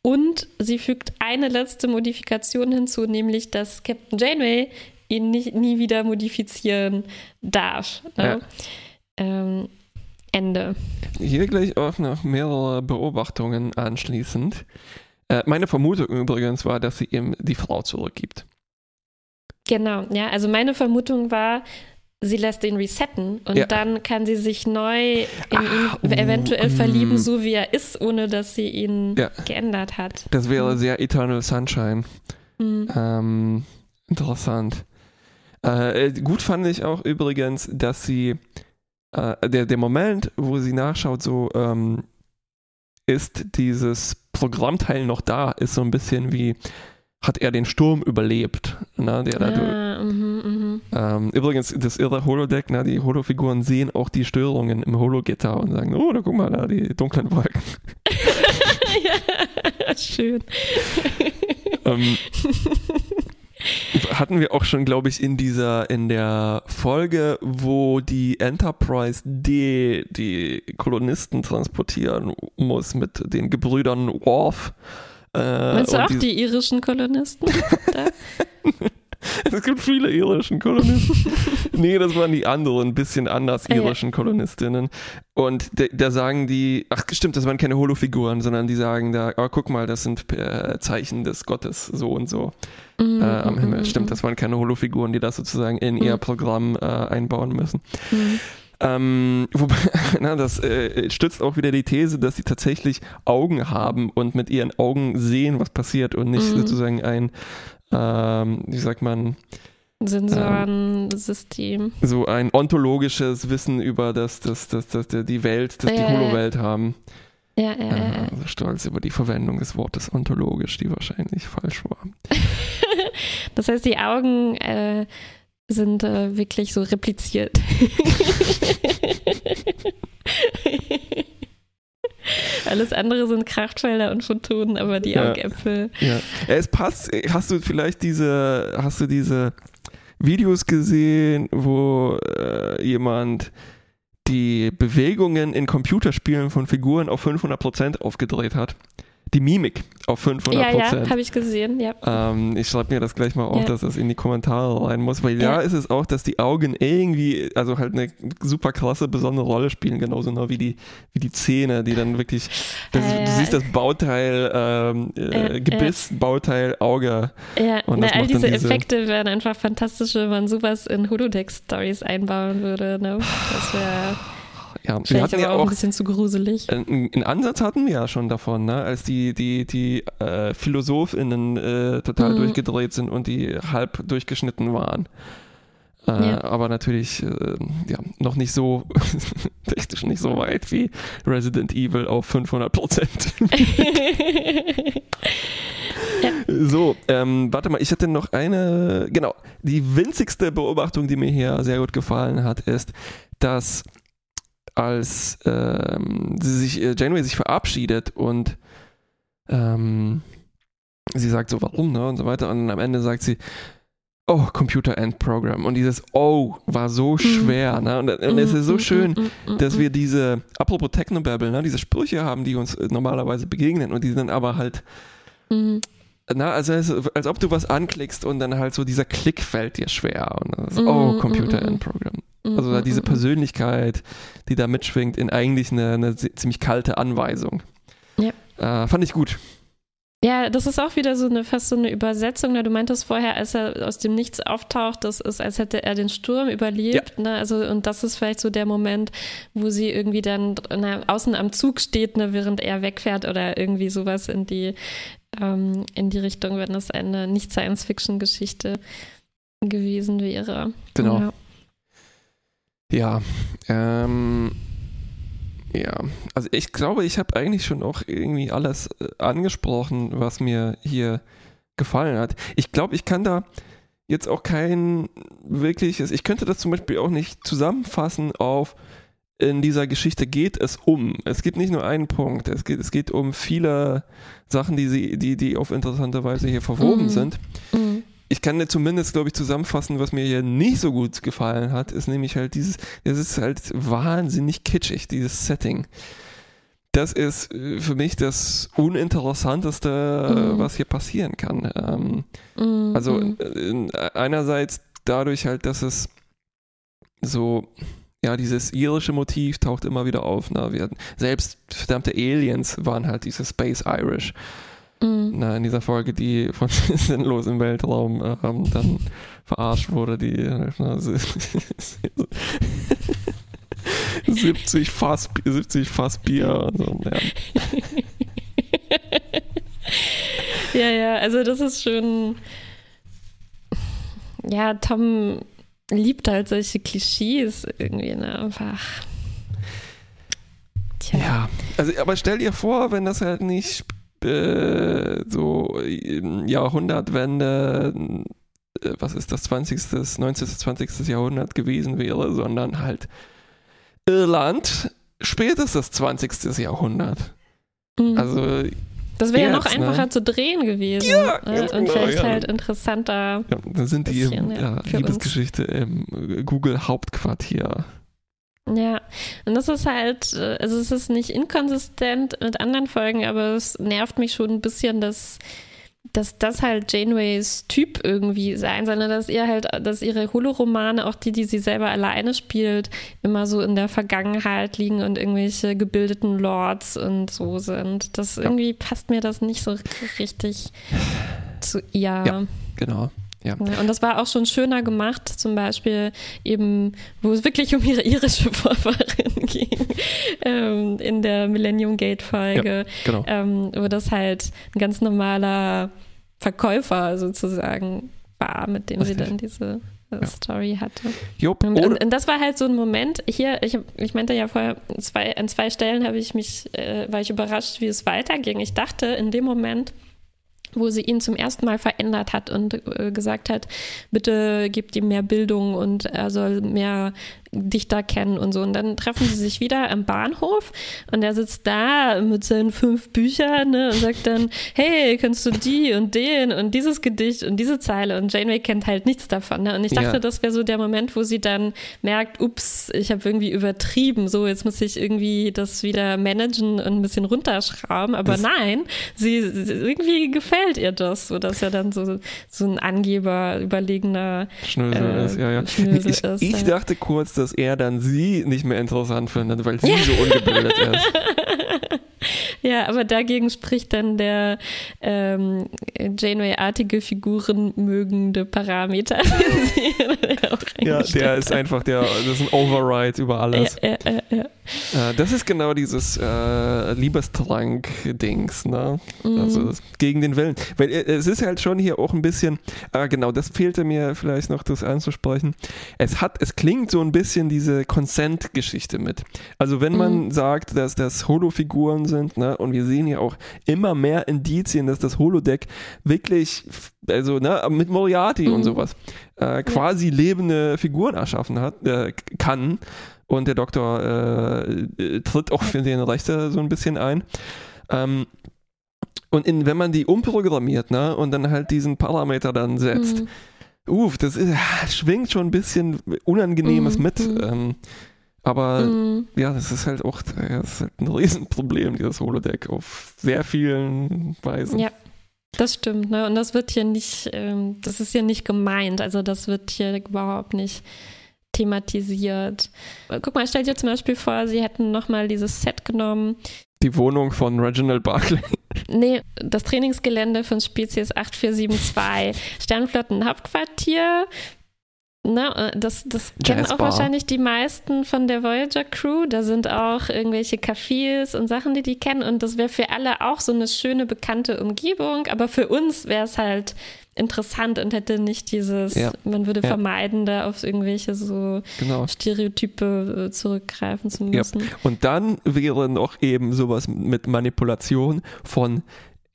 Und sie fügt eine letzte Modifikation hinzu, nämlich dass Captain Janeway ihn nicht, nie wieder modifizieren darf. Ne? Ja. Ähm, Ende. Hier gleich auch noch mehrere Beobachtungen anschließend. Äh, meine Vermutung übrigens war, dass sie ihm die Frau zurückgibt. Genau, ja, also meine Vermutung war, sie lässt ihn resetten und ja. dann kann sie sich neu in Ach, ihn eventuell uh, verlieben, so wie er ist, ohne dass sie ihn ja. geändert hat. Das wäre mhm. sehr Eternal Sunshine. Mhm. Ähm, interessant. Äh, gut fand ich auch übrigens, dass sie, äh, der, der Moment, wo sie nachschaut, so ähm, ist dieses Programmteil noch da, ist so ein bisschen wie, hat er den Sturm überlebt. Na, der da ah, mh, mh. Ähm, übrigens, das irre Holodeck, na, die Holofiguren sehen auch die Störungen im Hologitter und sagen, oh, da guck mal da, die dunklen Wolken. ja, schön. ähm, hatten wir auch schon, glaube ich, in dieser, in der Folge, wo die Enterprise D die Kolonisten transportieren muss mit den Gebrüdern Worf. Äh, Meinst du auch die, die irischen Kolonisten? es gibt viele irischen Kolonisten. nee, das waren die anderen, ein bisschen anders irischen Kolonistinnen. Und da sagen die, ach stimmt, das waren keine Holofiguren, sondern die sagen da, oh, guck mal, das sind äh, Zeichen des Gottes so und so mhm. äh, am Himmel. Mhm. Stimmt, das waren keine Holofiguren, die das sozusagen in mhm. ihr Programm äh, einbauen müssen. Mhm. Ähm, wobei, na, das äh, stützt auch wieder die These, dass sie tatsächlich Augen haben und mit ihren Augen sehen, was passiert und nicht mhm. sozusagen ein ähm, wie sagt man, Sensorensystem. Ähm, so ein ontologisches Wissen über das, das, das, das, die Welt, das ja, die Holo-Welt haben. Ja, ja, ja. Äh, also stolz über die Verwendung des Wortes ontologisch, die wahrscheinlich falsch war. das heißt, die Augen äh, sind äh, wirklich so repliziert. Alles andere sind Kraftfelder und Photonen, aber die ja. Augäpfel. Ja. Es passt. Hast du vielleicht diese, hast du diese Videos gesehen, wo äh, jemand die Bewegungen in Computerspielen von Figuren auf 500% aufgedreht hat? Die Mimik auf 500 Ja, ja, habe ich gesehen, ja. Ähm, ich schreibe mir das gleich mal auf, ja. dass das in die Kommentare rein muss, weil ja. da ist es auch, dass die Augen irgendwie, also halt eine super krasse, besondere Rolle spielen, genauso noch wie die, wie die Zähne, die dann wirklich, das, äh, du siehst das Bauteil, ähm, äh, Gebiss, Bauteil, Auge. Ja, Na, all diese, diese, Effekte wären einfach fantastisch, wenn man sowas in Holodeck-Stories einbauen würde. Ne? Das wäre Ja, wir hatten ja auch ein bisschen zu gruselig. Einen Ansatz hatten wir ja schon davon, ne? als die, die, die äh, PhilosophInnen äh, total mhm. durchgedreht sind und die halb durchgeschnitten waren. Äh, ja. Aber natürlich äh, ja, noch nicht so technisch nicht so weit wie Resident Evil auf 500 Prozent. ja. So, ähm, warte mal, ich hatte noch eine, genau, die winzigste Beobachtung, die mir hier sehr gut gefallen hat, ist, dass als ähm, sie sich, äh, Janeway sich verabschiedet und ähm, sie sagt so, warum, ne, und so weiter, und am Ende sagt sie, oh, Computer End Program. Und dieses Oh war so mhm. schwer. Ne? Und, und es ist so mhm, schön, mhm, dass wir diese, apropos Technobabble, ne, diese Sprüche haben, die uns äh, normalerweise begegnen und die dann aber halt. Na, also als, als, ob du was anklickst und dann halt so dieser Klick fällt dir schwer. Und das, oh, Computer End Program. Also diese Persönlichkeit, die da mitschwingt, in eigentlich eine, eine ziemlich kalte Anweisung. Ja. Äh, fand ich gut. Ja, das ist auch wieder so eine fast so eine Übersetzung. Ne? Du meintest vorher, als er aus dem Nichts auftaucht, das ist, als hätte er den Sturm überlebt. Ja. Ne? Also, und das ist vielleicht so der Moment, wo sie irgendwie dann na, außen am Zug steht, ne, während er wegfährt oder irgendwie sowas in die, ähm, in die Richtung, wenn das eine Nicht-Science-Fiction-Geschichte gewesen wäre. Genau. Ja, ja ähm ja, also ich glaube, ich habe eigentlich schon auch irgendwie alles äh, angesprochen, was mir hier gefallen hat. Ich glaube, ich kann da jetzt auch kein wirkliches, ich könnte das zum Beispiel auch nicht zusammenfassen auf, in dieser Geschichte geht es um. Es gibt nicht nur einen Punkt, es geht, es geht um viele Sachen, die, sie, die, die auf interessante Weise hier verwoben mhm. sind. Mhm ich kann dir zumindest, glaube ich, zusammenfassen, was mir hier nicht so gut gefallen hat, ist nämlich halt dieses, es ist halt wahnsinnig kitschig, dieses Setting. Das ist äh, für mich das Uninteressanteste, mm. was hier passieren kann. Ähm, mm. Also mm. einerseits dadurch halt, dass es so, ja, dieses irische Motiv taucht immer wieder auf. Ne? Wir hatten, selbst verdammte Aliens waren halt dieses Space Irish mhm. na, in dieser Folge, die von Sinnlos im Weltraum ähm, dann verarscht wurde, die na, 70 Fass, 70 Fass Bier und so. Ja. ja, ja, also das ist schon. Ja, Tom liebt halt solche Klischees irgendwie, ne? Einfach. Tja. Ja, also, aber stell dir vor, wenn das halt nicht äh, so Jahrhundertwende, äh, was ist das 20., 19., 20. Jahrhundert gewesen wäre, sondern halt Irland, spätestens 20. Jahrhundert. Mhm. Also das wäre ja noch ne? einfacher ne? zu drehen gewesen. Ja, äh, und genau, vielleicht ja. halt interessanter. Ja, dann sind die bisschen, im, ja, Liebesgeschichte im Google Hauptquartier. Ja, und das ist halt, äh, also es ist nicht inkonsistent mit anderen Folgen, aber es nervt mich schon ein bisschen, dass, dass das halt Janeways Typ irgendwie sein soll, ne? dass ihr halt, dass ihre Holoromane, auch die, die sie selber alleine spielt, immer so in der Vergangenheit liegen und irgendwelche gebildeten Lords und so sind. Das irgendwie passt mir das nicht so richtig zu ihr. Ja, genau. Ja. Und das war auch schon schöner gemacht, zum Beispiel eben, wo es wirklich um ihre irische Vorfahrin ging, ähm, in der Millennium Gate Folge, ja, genau. ähm, wo das halt ein ganz normaler Verkäufer sozusagen war, mit dem Richtig. sie dann diese äh, ja. Story hatte. Jupp, und, und, und, das war halt so ein Moment, hier, ich, ich meinte ja vorher, zwei, an zwei Stellen habe ich mich, äh, war ich überrascht, wie es weiterging. Ich dachte in dem Moment, wo sie ihn zum ersten Mal verändert hat und äh, gesagt hat, bitte gebt ihm mehr Bildung und er soll mehr Dichter kennen und so. Und dann treffen sie sich wieder am Bahnhof und er sitzt da mit seinen fünf Büchern ne, und sagt dann, hey, kennst du die und den und dieses Gedicht und diese Zeile? Und Janeway kennt halt nichts davon. Ne? Und ich dachte, ja. das wäre so der Moment, wo sie dann merkt, ups, ich habe irgendwie übertrieben, so jetzt muss ich irgendwie das wieder managen und ein bisschen runterschrauben. Aber das nein, sie, irgendwie gefällt ihr das, so dass er dann so, so ein Angeber, überlegener Schnösel äh, ist. Ja, ja. Schnösel ich, ist, ich dachte kurz, dass er dann sie nicht mehr interessant findet, weil sie so ungebildet ist. Ja, aber dagegen spricht dann der ähm, Janeway-artige Figuren mögende Parameter. ja, der ist einfach der, das ist ein Override über alles. Ja, ja, ja, äh, das ist genau dieses äh, Liebestrank-Dings, ne? Mhm. Also gegen den Willen. Weil äh, es ist halt schon hier auch ein bisschen, äh, genau, das fehlte mir vielleicht noch, das anzusprechen. Es hat, es klingt so ein bisschen diese Consent-Geschichte mit. Also wenn man mhm. sagt, dass das Holo-Figuren sind, ne, und wir sehen ja auch immer mehr Indizien, dass das Holodeck wirklich, also ne, mit Moriarty mhm. und sowas, äh, quasi ja. lebende Figuren erschaffen hat, äh, kann. Und der Doktor äh, tritt auch für den Rechte so ein bisschen ein. Ähm, und in, wenn man die umprogrammiert, ne, und dann halt diesen Parameter dann setzt, mhm. uff, das ist, schwingt schon ein bisschen Unangenehmes mhm. mit. Mhm. Ähm, aber mhm. ja, das ist halt auch das ist halt ein Riesenproblem, dieses Holodeck, auf sehr vielen Weisen. Ja, das stimmt, ne? Und das wird hier nicht, ähm, das ist hier nicht gemeint. Also das wird hier überhaupt nicht thematisiert. Guck mal, stell dir zum Beispiel vor, sie hätten nochmal dieses Set genommen. Die Wohnung von Reginald Barclay. Nee, das Trainingsgelände von Spezies 8472, Sternflotten Ne, äh, das, das kennen auch wahrscheinlich die meisten von der Voyager Crew. Da sind auch irgendwelche Cafés und Sachen, die die kennen. Und das wäre für alle auch so eine schöne, bekannte Umgebung. Aber für uns wäre es halt interessant und hätte nicht dieses, ja. man würde ja. vermeiden, da auf irgendwelche so genau. Stereotype äh, zurückgreifen zu müssen. Ja. Und dann wäre noch eben sowas mit Manipulation von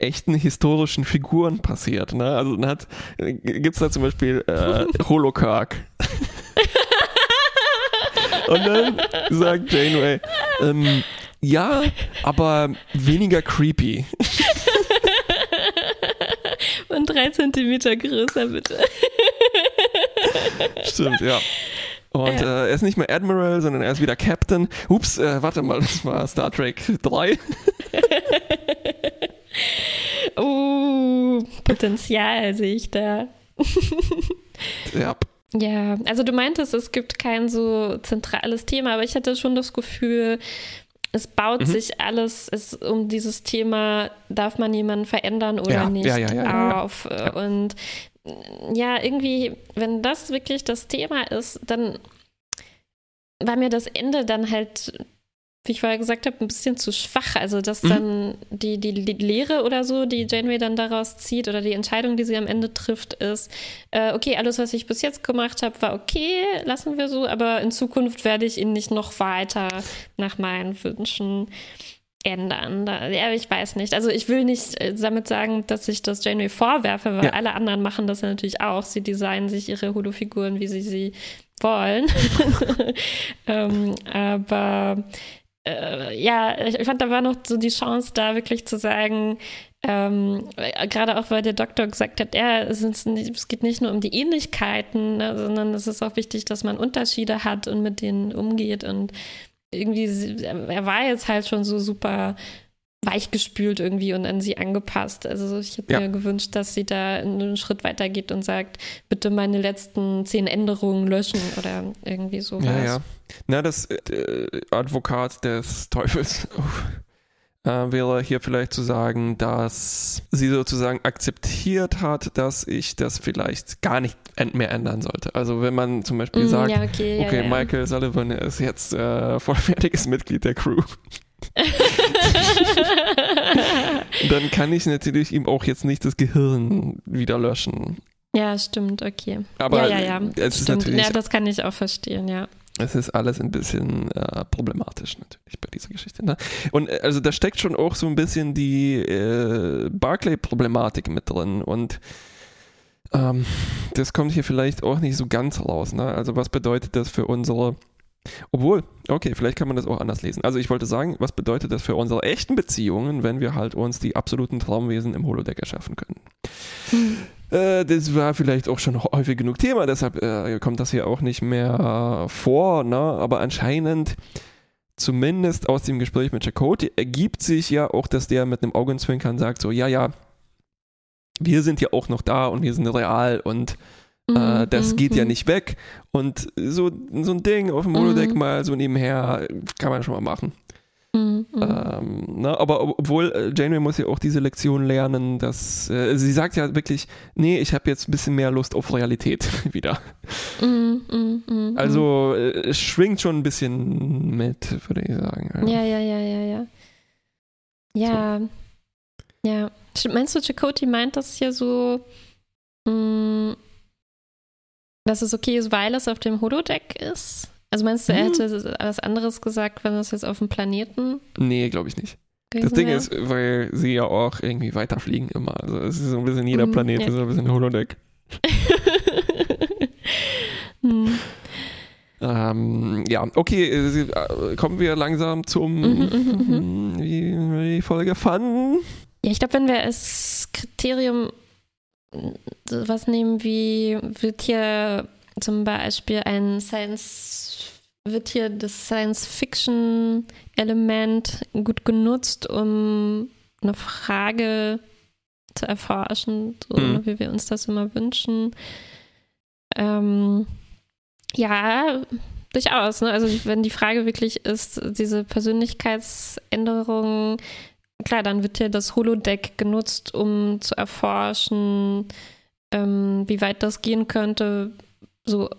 echten historischen Figuren passiert. Ne? Also dann hat, gibt es da zum Beispiel äh, Holocark. Und dann sagt Janeway, ähm, ja, aber weniger creepy. Und drei Zentimeter größer, bitte. Stimmt, ja. Und äh, er ist nicht mehr Admiral, sondern er ist wieder Captain. Ups, äh, warte mal, das war Star Trek 3. oh, Potenzial sehe ich da. ja. Ja, also du meintest, es gibt kein so zentrales Thema, aber ich hatte schon das Gefühl, es baut mhm. sich alles es, um dieses Thema, darf man jemanden verändern oder ja, nicht, ja, ja, auf. Und ja, irgendwie, wenn das wirklich das Thema ist, dann war mir das Ende dann halt wie ich vorher gesagt habe, ein bisschen zu schwach. Also, dass mhm. dann die, die, die Lehre oder so, die Janeway dann daraus zieht oder die Entscheidung, die sie am Ende trifft, ist, äh, okay, alles, was ich bis jetzt gemacht habe, war okay, lassen wir so, aber in Zukunft werde ich ihn nicht noch weiter nach meinen Wünschen ändern. Da, ja, ich weiß nicht. Also ich will nicht äh, damit sagen, dass ich das Janeway vorwerfe, weil ja. alle anderen machen das ja natürlich auch. Sie designen sich ihre Holo-Figuren, wie sie sie wollen. ähm, aber äh, ja, ich fand, da war noch so die Chance da, wirklich zu sagen, ähm, gerade auch weil der Doktor gesagt hat, ja, es, nicht, es geht nicht nur um die Ähnlichkeiten, ne, sondern es ist auch wichtig, dass man Unterschiede hat und mit denen umgeht. Und irgendwie, er war jetzt halt schon so super weichgespült irgendwie und an sie angepasst. Also ich hätte ja. mir gewünscht, dass sie da einen Schritt weiter geht und sagt, bitte meine letzten zehn Änderungen löschen oder irgendwie sowas. Ja, ja. Na, das äh, Advokat des Teufels äh, wäre hier vielleicht zu sagen, dass sie sozusagen akzeptiert hat, dass ich das vielleicht gar nicht mehr ändern sollte. Also wenn man zum Beispiel mm, sagt, ja, okay, okay Michael Sullivan ist jetzt äh, vollwertiges Mitglied der Crew. dann kann ich natürlich ihm auch jetzt nicht das Gehirn wieder löschen. Ja, stimmt, okay. Aber ja, ja, ja. es ist natürlich. Ja, das kann ich auch verstehen, ja. Es ist alles ein bisschen äh, problematisch natürlich bei dieser Geschichte. Ne? Und äh, also da steckt schon auch so ein bisschen die äh, Barclay-Problematik mit drin und ähm, das kommt hier vielleicht auch nicht so ganz raus. Ne? Also was bedeutet das für unsere obwohl, okay, vielleicht kann man das auch anders lesen. Also ich wollte sagen, was bedeutet das für unsere echten Beziehungen, wenn wir halt uns die absoluten Traumwesen im Holodeck erschaffen können? Hm. Äh, das war vielleicht auch schon häufig genug Thema, deshalb äh, kommt das hier auch nicht mehr äh, vor, ne? aber anscheinend zumindest aus dem Gespräch mit Chakotay ergibt sich ja auch, dass der mit einem Augenzwinkern sagt, so, ja, ja, wir sind ja auch noch da und wir sind real und äh, mhm, das geht ja mhm. nicht weg. Und so, so ein Ding auf dem Holodeck mhm. mal so nebenher kann man schon mal machen. Mhm. Ähm, ne, aber obwohl äh, Janeway muss ja auch diese Lektion lernen, dass äh, sie sagt ja wirklich, nee, ich habe jetzt ein bisschen mehr Lust auf Realität wieder. Mhm, mhm, mhm, also äh, es schwingt schon ein bisschen mit, würde ich sagen. Ja, ja, ja, ja, ja. Ja. So. Ja. Meinst du, Chakoti meint das hier so, mh, mm, dass es okay ist, weil es auf dem Holodeck ist? Also meinst du, er hm. hätte was anderes gesagt, wenn es jetzt auf dem Planeten? Nee, glaube ich nicht. Das Ding ist, weil sie ja auch irgendwie weiterfliegen immer. Also es ist so ein bisschen jeder mhm, Planet, ja. ist so ein bisschen Holodeck. hm. ähm, ja, okay, äh, kommen wir langsam zum, mhm, mhm, mhm. wie wir die Folge fanden. Ja, ich glaube, wenn wir als Kriterium was nehmen wie, wird hier zum Beispiel ein Science, wird hier das Science-Fiction-Element gut genutzt, um eine Frage zu erforschen, so mhm. wie wir uns das immer wünschen. Ähm, ja, durchaus. Ne? Also wenn die Frage wirklich ist, diese Persönlichkeitsänderung klar, dann wird ja das Holodeck genutzt, um zu erforschen, ähm, wie weit das gehen könnte, so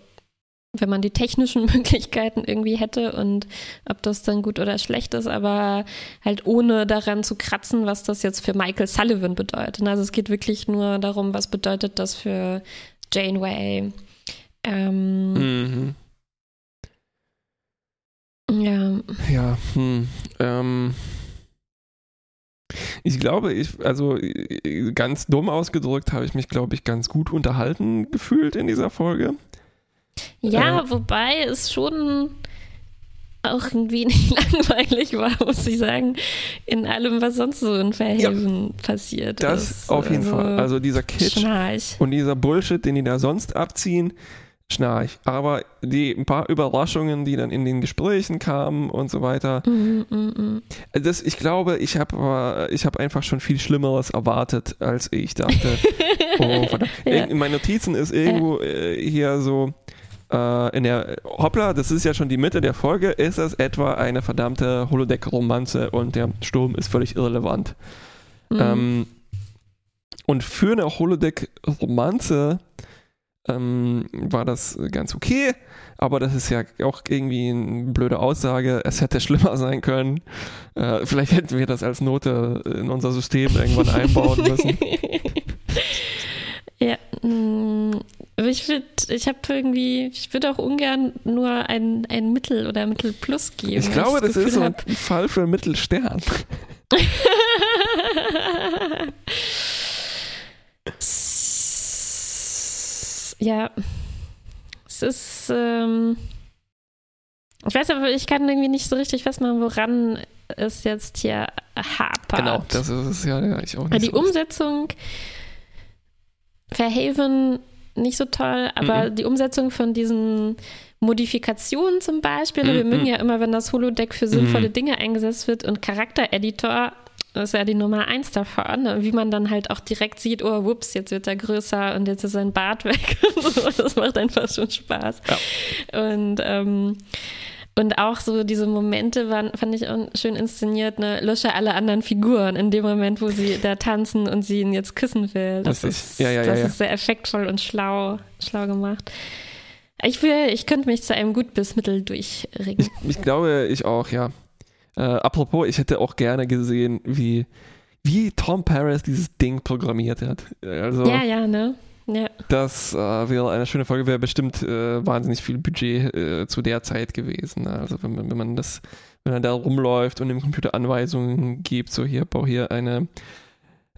wenn man die technischen Möglichkeiten irgendwie hätte und ob das dann gut oder schlecht ist, aber halt ohne daran zu kratzen, was das jetzt für Michael Sullivan bedeutet. Also es geht wirklich nur darum, was bedeutet das für Janeway. Ähm, mhm. Ja. Ja, hm. Ähm. Ich glaube, ich, also ganz dumm ausgedrückt, habe ich mich, glaube ich, ganz gut unterhalten gefühlt in dieser Folge. Ja, äh, wobei es schon auch irgendwie nicht langweilig war, muss ich sagen, in allem, was sonst so in Verhelfen ja, passiert das ist. Das auf jeden also, Fall. Also dieser Kitsch Schnarch. und dieser Bullshit, den die da sonst abziehen, Schnarch. Aber die ein paar Überraschungen, die dann in den Gesprächen kamen und so weiter, mm, mm, mm. Das, ich glaube, ich habe ich hab einfach schon viel Schlimmeres erwartet, als ich dachte. oh, verdammt. ja. In meinen Notizen ist irgendwo äh, hier so, äh, in der Hoppla, das ist ja schon die Mitte der Folge, ist es etwa eine verdammte Holodeck-Romanze und der Sturm ist völlig irrelevant. Mhm. Ähm, und für eine Holodeck-Romanze ähm, war das ganz okay. Aber das ist ja auch irgendwie eine blöde Aussage. Es hätte schlimmer sein können. Äh, vielleicht hätten wir das als Note in unser System irgendwann einbauen müssen. ja, mm, ich würde, ich habe irgendwie, ich würde auch ungern nur ein, ein Mittel oder Mittel Plus geben. Ich glaube, das, das ist so ein Fall für Mittelstern. Ja, es ist. Ähm, ich weiß aber, ich kann irgendwie nicht so richtig festmachen, woran es jetzt hier hapert. Genau, das ist es ja, ja ich auch nicht. Die so Umsetzung Verhaven nicht so toll, aber mhm. die Umsetzung von diesen Modifikationen zum Beispiel, mhm. wir mögen ja immer, wenn das Holodeck für sinnvolle mhm. Dinge eingesetzt wird und Charaktereditor das ist ja die Nummer eins davon, ne? wie man dann halt auch direkt sieht, oh, whoops, jetzt wird er größer und jetzt ist sein Bart weg. das macht einfach schon Spaß. Ja. Und ähm, und auch so diese Momente waren, fand ich schön inszeniert, ne? Lösche alle anderen Figuren in dem Moment, wo sie da tanzen und sie ihn jetzt küssen will. Das, das ist, ja, ja, das ja, ist sehr effektvoll und schlau, schlau gemacht. Ich will, ich könnte mich zu einem gut bis Mittel durchringen. Ich, ich glaube, ich auch, ja. Äh, apropos, ich hätte auch gerne gesehen, wie, wie Tom Paris dieses Ding programmiert hat. Also, ja, ja, ne? Ja. Das äh, wäre eine schöne Folge, wäre bestimmt äh, wahnsinnig viel Budget äh, zu der Zeit gewesen. Also wenn, wenn man das, wenn man da rumläuft und dem Computer Anweisungen gibt, so hier, bau hier eine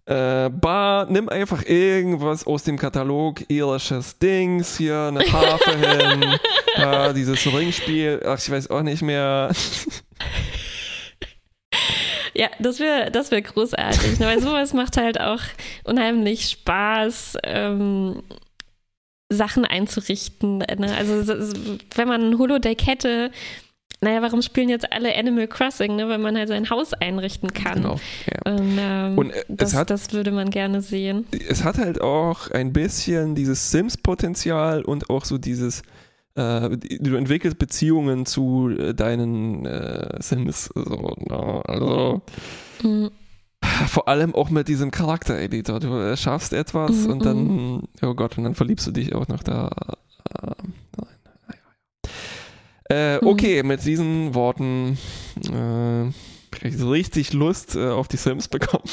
äh, Bar, nimm einfach irgendwas aus dem Katalog irisches Dings, hier eine Harfe hin, dieses Ringspiel, ach, ich weiß auch nicht mehr. Ja, das wäre das wär großartig. Ne? Weil sowas macht halt auch unheimlich Spaß. Ähm, Sachen einzurichten. Ne? Also wenn man ein Holodeck hätte, naja, warum spielen jetzt alle Animal Crossing, ne? weil man halt sein Haus einrichten kann. Genau. Ja. Und, ähm, Und äh, das, hat, das würde man gerne sehen. Es hat halt auch ein bisschen dieses Sims-Potenzial und auch so dieses äh, du entwickelst Beziehungen zu äh, deinen äh, Sims. So, no, also, mhm. Vor allem auch mit diesem Charaktereditor. Du äh, schaffst etwas mhm, und dann, mhm. oh Gott, und dann verliebst du dich auch noch da. Äh, mhm. okay, mit diesen Worten äh, ich richtig Lust äh, auf die Sims bekommen.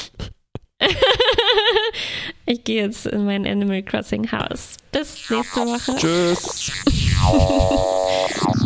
ich gehe jetzt in mein Animal Crossing Haus. Bis nächste Woche. Tschüss.